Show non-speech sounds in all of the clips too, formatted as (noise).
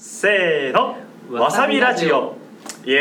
せーのわさびラジオ。イエ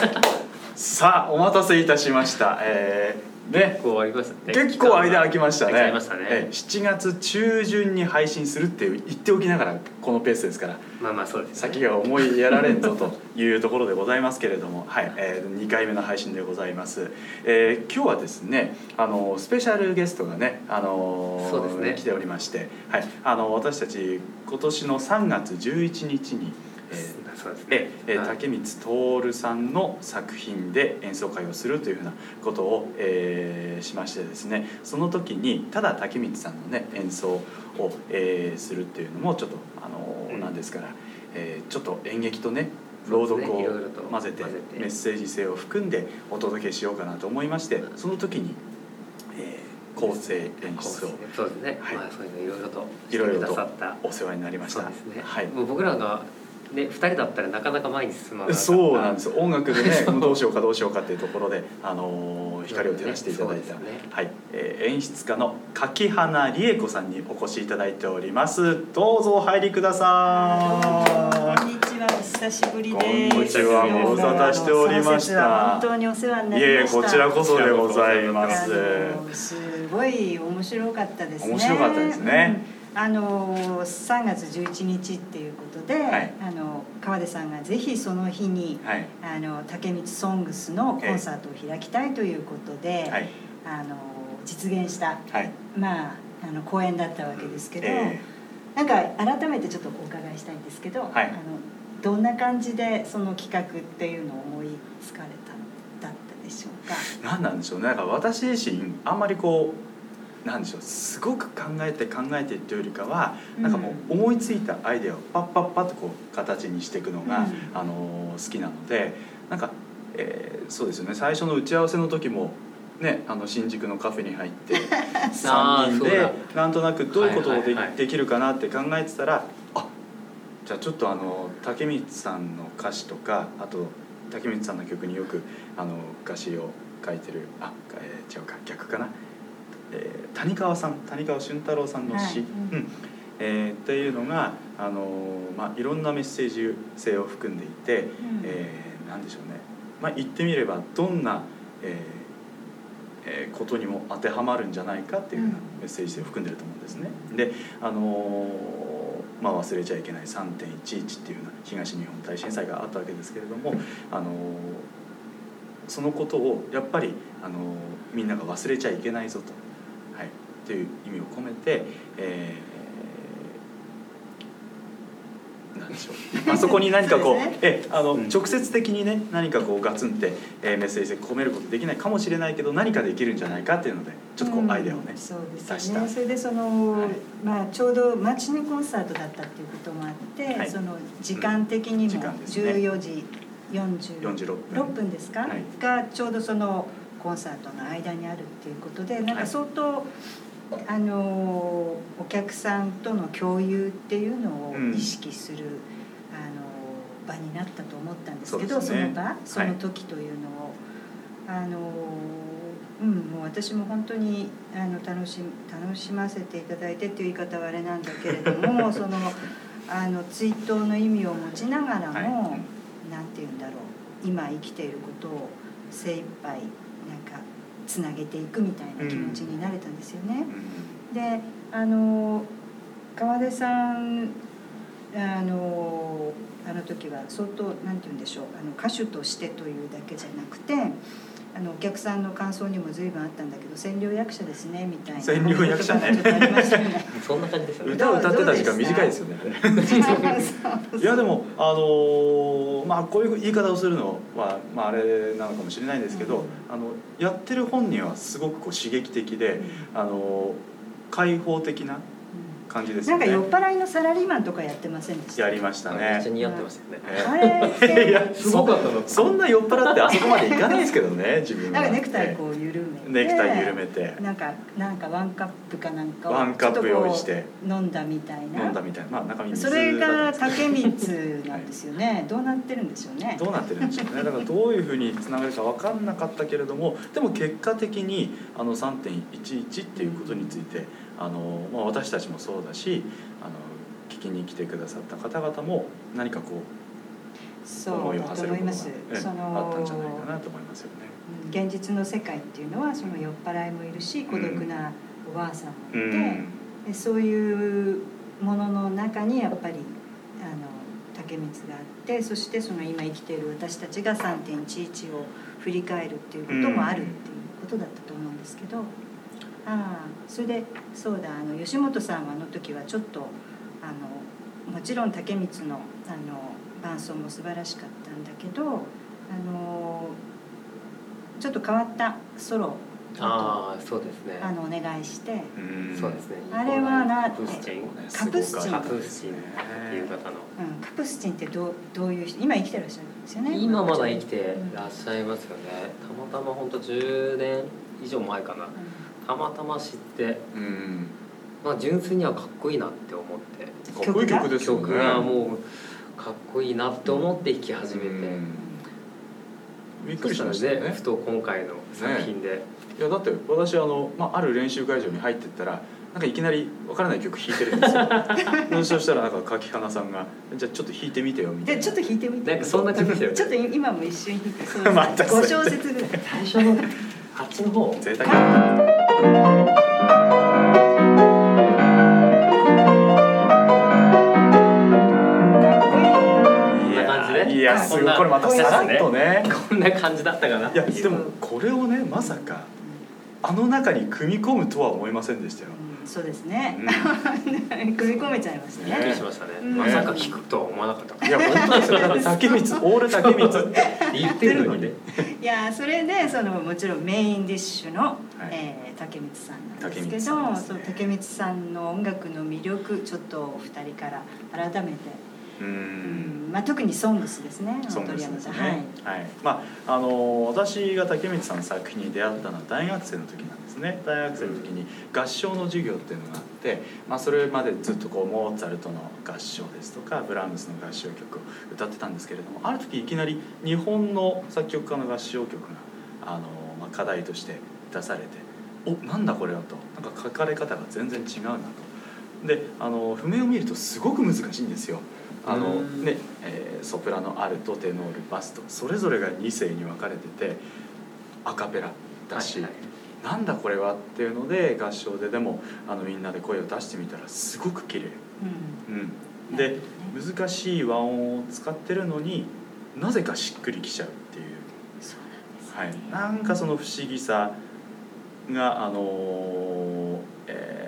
ーイ。さあお待たせいたしました。えー、ね。結構ありますね。結構間空きましたね。空きましたね。え7月中旬に配信するって言っておきながらこのペースですから。まあまあそうですね。先が思いやられんぞというところでございますけれども、(laughs) はい。えー、2回目の配信でございます、えー今日はですねあのスペシャルゲストがね、あのそうですね。来ておりまして、はい、あの私たち今年の3月11日に、えーそうですね。え竹光徹さんの作品で演奏会をするというふうなことを、えーしましてですね。その時にただ竹光さんのね演奏を、えーするっていうのもちょっとあの、うん。なんですから、えーちょっと演劇とね朗読を混ぜてメッセージ性を含んでお届けしようかなと思いましてその時に、えー構成演出をそうですね。はい。まあそういうのいろいろとお世話になりました。そうですね。はい。もう僕らがね二人だったらなかなか前に進まなかったそうなんですよ。音楽でね (laughs) どうしようかどうしようかっていうところで、あのー光を照らしていただいた、そうですね。はい。えー演出家の柿花理恵子さんにお越しいただいております。どうぞお入りくださこんにちは、お久しぶりです。こんにちは。ご無沙汰しておりました。本当にお世話になりました。こちらこそでございます。すごい面白かったですね。面白かったですね。うん。あの3月11日っていうことで、はい。あの川出さんがぜひその日に、はい。あの竹光ソングスのコンサートを開きたいということで、はい。あの実現したはい。まああの公演だったわけですけど。えなんか改めてちょっとお伺いしたいんですけど、はい。あのどんな感じでその企画っていうのを思いつかれただったでしょうか？ー、なんなんでしょうね。なんか私自身あんまりこうなんでしょうすごく考えて考えてっていうよりかはなんかもう思いついたアイデアをパッパッパッとこう形にしていくのが、うん。あの好きなのでなんか、えーそうですよね。最初の打ち合わせの時もねあの新宿のカフェに入って (laughs) 3人でなんとなくどういうことをで,、はいはいはいできるかなって考えてたらあじゃあちょっとあの竹光さんの歌詞とかあと竹光さんの曲によくあの歌詞を書いてるあ、えー違うか逆かな、えー谷川さん谷川俊太郎さんの詩、はい。うん。えーっていうのがあの、まあ、いろんなメッセージ性を含んでいて、うん。えーなんでしょうね、まあ、言ってみればどんな、えーえーことにも当てはまるんじゃないかっていうようなうん。メッセージ性を含んでると思うんですね。であのーまあ、忘れちゃいけない3.11っていうような東日本大震災があったわけですけれども、あのーそのことをやっぱり、あのーみんなが忘れちゃいけないぞと、はい、っていう意味を込めて、えーなんでしょう。(laughs) あそこに何かこうね。えあの、うん。直接的にね何かこうガツンって、えーメッセージ性込めることできないかもしれないけど何かできるんじゃないかっていうのでちょっとこうアイデアをねうん、そう出したですよね。それでその、はい。まあちょうどマチネコンサートだったっていうこともあって、はい。その時間的に時も間ですね。14時40 46分6分ですか、はい。がちょうどそのコンサートの間にあるっていうことでなんか相当、あのお客さんとの共有っていうのをうん。意識する、あの場になったと思ったんですけどそ,、ね。の場その時というのを、あのうんもう私も本当にあの楽し楽しませていただいてっていう言い方はあれなんだけれども (laughs) そのあの追悼の意味を持ちながらも、はい。なんて言うんだろう今生きていることを精一杯つなげていくみたいな気持ちになれたんですよね。うんであの川出さんあのあの時は相当なんて言うんでしょうあの歌手としてというだけじゃなくてあのお客さんの感想にも随分あったんだけど占領役者ですねみたいな。占領役者ね。そんな感じですよね。歌を歌ってた時間短いですよね。いやでもあのーまあこういう言い方をするのは、まあ、あれなのかもしれないんですけど、うん。あのやってる本人はすごくこう刺激的で、あのー開放的な感じですよね。なんか酔っ払いのサラリーマンとかやってませんでした？やりましたね。めっ似合ってましたよね。えあれっていやすごかったの。そんな酔っ払ってあそこまでいかないですけどね (laughs) 自分は。なんかネクタイこう緩めてネクタイ緩めて。なんかなんかワンカップかなんかをワンカップ用意してちょっとこう飲んだみたいな。飲んだみたいな。まあ中身水それが竹光なんですよね、どうなってるんでしょうね。どうなってるんでしょうね。だからどういうふうにつながるか分かんなかったけれどもでも結果的にあの3.11っていうことについてあの、まあ、私たちもそうだしあの聞きに来てくださった方々も何かこうそうだ思いを馳せることがあったんじゃないかなと思いますよね。うん。現実の世界っていうのはその酔っ払いもいるし孤独なおばあさんもいて、うん。でそういうものの中にやっぱりあの竹光があってそしてその今生きている私たちが3.11を振り返るっていうこともあるっていうことだったと思うんですけど、ああそれでそうだあの吉本さんはあの時はちょっとあのもちろん竹光のあの伴奏も素晴らしかったんだけどあのちょっと変わったソロをああそうですね。あのお願いして。うん。そうですね。あれはなカプスチン。カプスチン。カプスチン。っていう方の。うん、カプスチンってどうどういう人今生きてらっしゃるんですよね今まだ生きてらっしゃいますよね。たまたま本当10年以上前かな。うたまたま知ってうん。まあ純粋にはかっこいいなって思って。かっこいい曲ですよね。曲がもうかっこいいなって思って弾き始めて、うん。びっくそりしたましたよねふ。と今回の作品で、いやだって私あの、まあ、ある練習会場に入ってったらなんかいきなりわからない曲弾いてるんですよ。(laughs) そしたらなんか柿花さんが「じゃあちょっと弾いてみてよ」みたいな。でちょっと弾いてみて。なんかそんな感じですよね。ちょっと今も一緒に。弾いてそう。またそ5れ小節ぐらい。最初のあっちの方。贅沢いやすごいこれまたさらっとね。こんな感じだったかな。いやでもこれをねまさかあの中に組み込むとは思いませんでしたよ、うんそうですね。うん。(laughs) 組み込めちゃいますびっくりねしましたね、うん。まさか弾くとは思わなかった。いや本当竹光オール竹光 (laughs) って言ってるのにね。いやそれでそのもちろんメインディッシュの、はい。えー竹光さんなんですけ竹光どね。そう竹光さんの音楽の魅力ちょっとお二人から改めて、ううん。んまあ、特に「ソングス」ですねはい。はい、まああの私が竹光さんの作品に出会ったのは大学生の時なんですね。大学生の時に合唱の授業っていうのがあって、まあ、それまでずっとこうモーツァルトの合唱ですとかブラームスの合唱曲を歌ってたんですけれどもある時いきなり日本の作曲家の合唱曲があの、まあ、課題として出されて「おなんだこれは」と。なんか書かれ方が全然違うなと。であの譜面を見るとすごく難しいんですよ。あのうんねえーソプラノアルトテノールバスとそれぞれが2声に分かれててアカペラだし、はいはい。なんだこれはっていうので合唱ででもあのみんなで声を出してみたらすごく綺麗、うん。うん、で難しい和音を使ってるのになぜかしっくりきちゃうっていう、そうはいなんですね、なんかその不思議さがあのーえー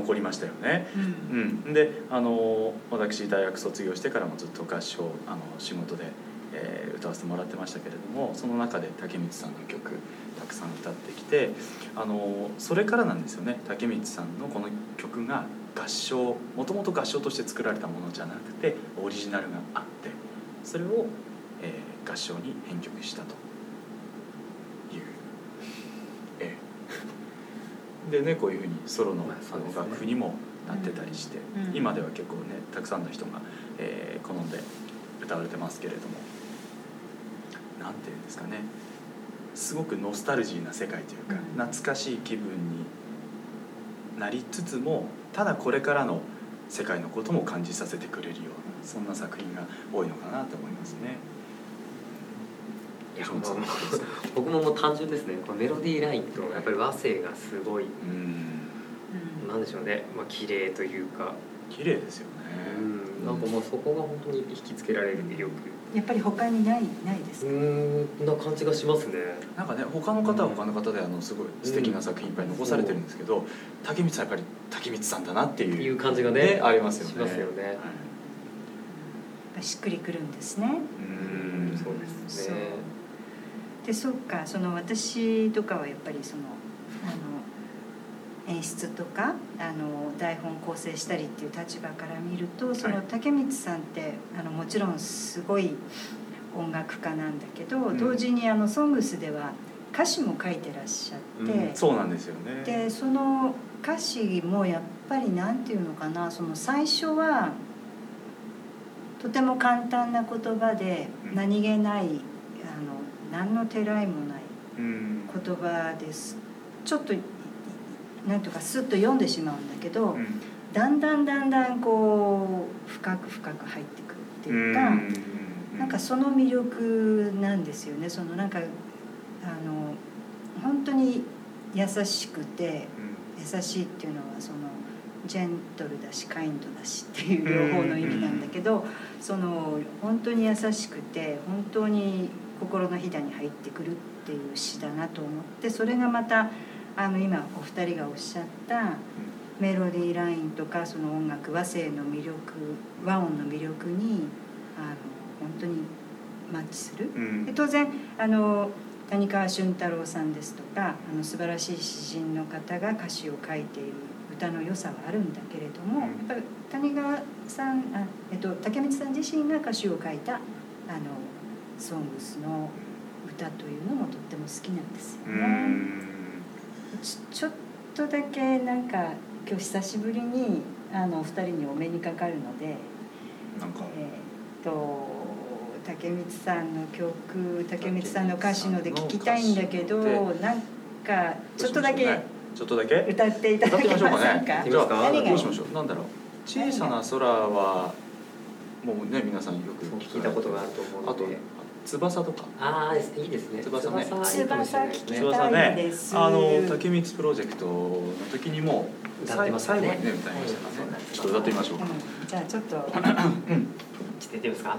残りましたよね。うん。うん、であの私大学卒業してからもずっと合唱あの仕事で、えー歌わせてもらってましたけれどもその中で竹光さんの曲たくさん歌ってきてあのそれからなんですよね。竹光さんのこの曲が合唱もともと合唱として作られたものじゃなくてオリジナルがあってそれを、えー合唱に編曲したという。ええでねこういうふうにソロのまああの楽譜にもなってたりして、うん。今では結構ねたくさんの人が、えー好んで歌われてますけれどもなんていうんですかね。すごくノスタルジーな世界というか、うん。懐かしい気分になりつつもただこれからの世界のことも感じさせてくれるようなそんな作品が多いのかなと思いますね。いやもう僕ももう単純ですね。このメロディーラインとやっぱり和声がすごい。うん。なんでしょうね。まあ綺麗というか、綺麗ですよね。うん。なんかもうそこが本当に引きつけられる魅力。やっぱり他にないないですか、うんな感じがしますね。なんかね他の方は他の方であのすごい素敵な作品いっぱい残されてるんですけど、竹光さんやっぱり竹光さんだなっていういう感じがねねありますよね。しますよね。はい。やっぱしっくりくるんですね。うん。そうですそう。ねでそっかその私とかはやっぱりそのあの演出とかあの台本構成したりっていう立場から見るとそのはい。竹光さんってあのもちろんすごい音楽家なんだけど、うん。同時にあの「ソングス」では歌詞も書いてらっしゃって、うんそうなんですよね。でその歌詞もやっぱりなんていうのかなその最初はとても簡単な言葉でうん。何気ない、あの何のてらいもないうん。言葉です。ちょっとなんとかスッと読んでしまうんだけど、うん。だんだんだんだんこう深く深く入ってくるっていうか、なんかその魅力なんですよね。そのなんかあの本当に優しくて優しいっていうのはそのジェントルだしカインドだしっていう両方の意味なんだけどその本当に優しくて本当に心のひだに入ってくるっていう詩だなと思ってそれがまたあの今お二人がおっしゃったメロディーラインとかその音楽和声の魅力和音の魅力にあの本当にマッチする。で当然あの谷川俊太郎さんですとかあの素晴らしい詩人の方が歌詞を書いている歌の良さはあるんだけれども、やっぱり谷川さんあ、えっと、竹光さん自身が歌詞を書いたあのソングスの歌というのもとっても好きなんですよね。ちちょっとだけなんか今日久しぶりにあのお二人にお目にかかるのでなんか。えー、と竹光さんの曲竹光さんの歌詞ので聞きたいんだけどなんかちょっとだけちょっとだけ。歌っていた歌ってだけみましょうかね。ませんか。じゃあどうしましょう？なんだろう。小さな空はもうね皆さんよく聞いたことがあると思うあとので翼とか。ああいいですね。翼ね。いいかもしれないですね。あの竹光プロジェクトの時にも歌ってますよね。最後にね歌いましたからね。はい。ちょっと歌ってみましょうか。うんじゃあちょっと、ちょっとやってみますか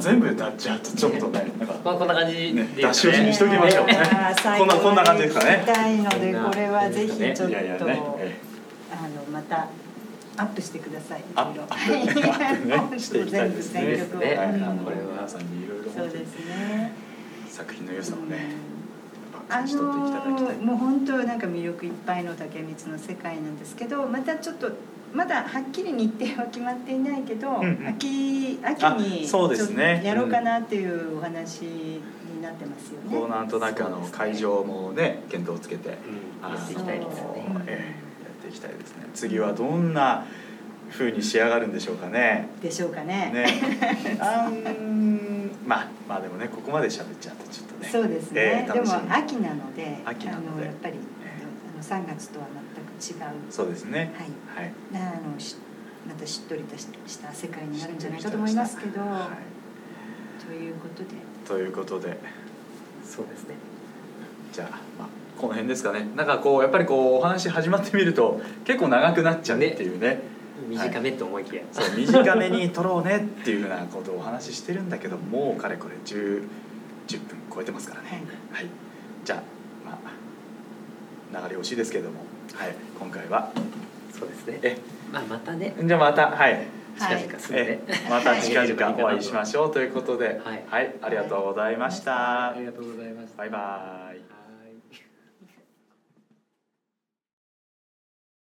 全部歌っちゃうとちょっとねなんかまあこんな感じでね。出し惜しみしときましょうね。こんなこんな感じですかね。たいのでこれはぜひちょっとあのまたアップしてください。いアろいろ。ップアップね (laughs) はいしていきたいですね。全曲をねはい、あうんの皆さんにいろいろそうですね。作品の良さをね、あ感じ取っていただきたい。のもう本当なんか魅力いっぱいの竹光の世界なんですけどまたちょっとまだはっきり日程は決まっていないけど、うんうん。秋秋にあそうですね。やろうかなっていうお話になってますよね。こうなんとなくあの会場もね検討をつけて、うん。やっていきたいですよね。そうええやっていきたいですね。次はどんな風に仕上がるんでしょうかね。でしょうかね。ね。あん。まあまあでもねここまで喋っちゃうとちょっとね。そうですえね。でもえ楽しみ。秋なので、秋なので。あのやっぱり、えあの三月とは全。そうですね。はい。はい。なあのしまたしっとりとした世界になるんじゃないかと思いますけど、はということで。い、ということで。そうですね。じゃあまあこの辺ですかね。なんかこうやっぱりこうお話始まってみると結構長くなっちゃうっていうね。短めと思いきや、そう短めに撮ろうねっていうふうなことをお話ししてるんだけどもうかれこれ 10, 10分超えてますからね。はい、じゃあまあ流れ惜しいですけれども、はい、今回は。そうですね。え。まあまたね。じゃあまたはい。近々するんで、えまた近々お会いしましょうということで、はい。はい、ありがとうございました。ありがとうございました。バイバイ。はい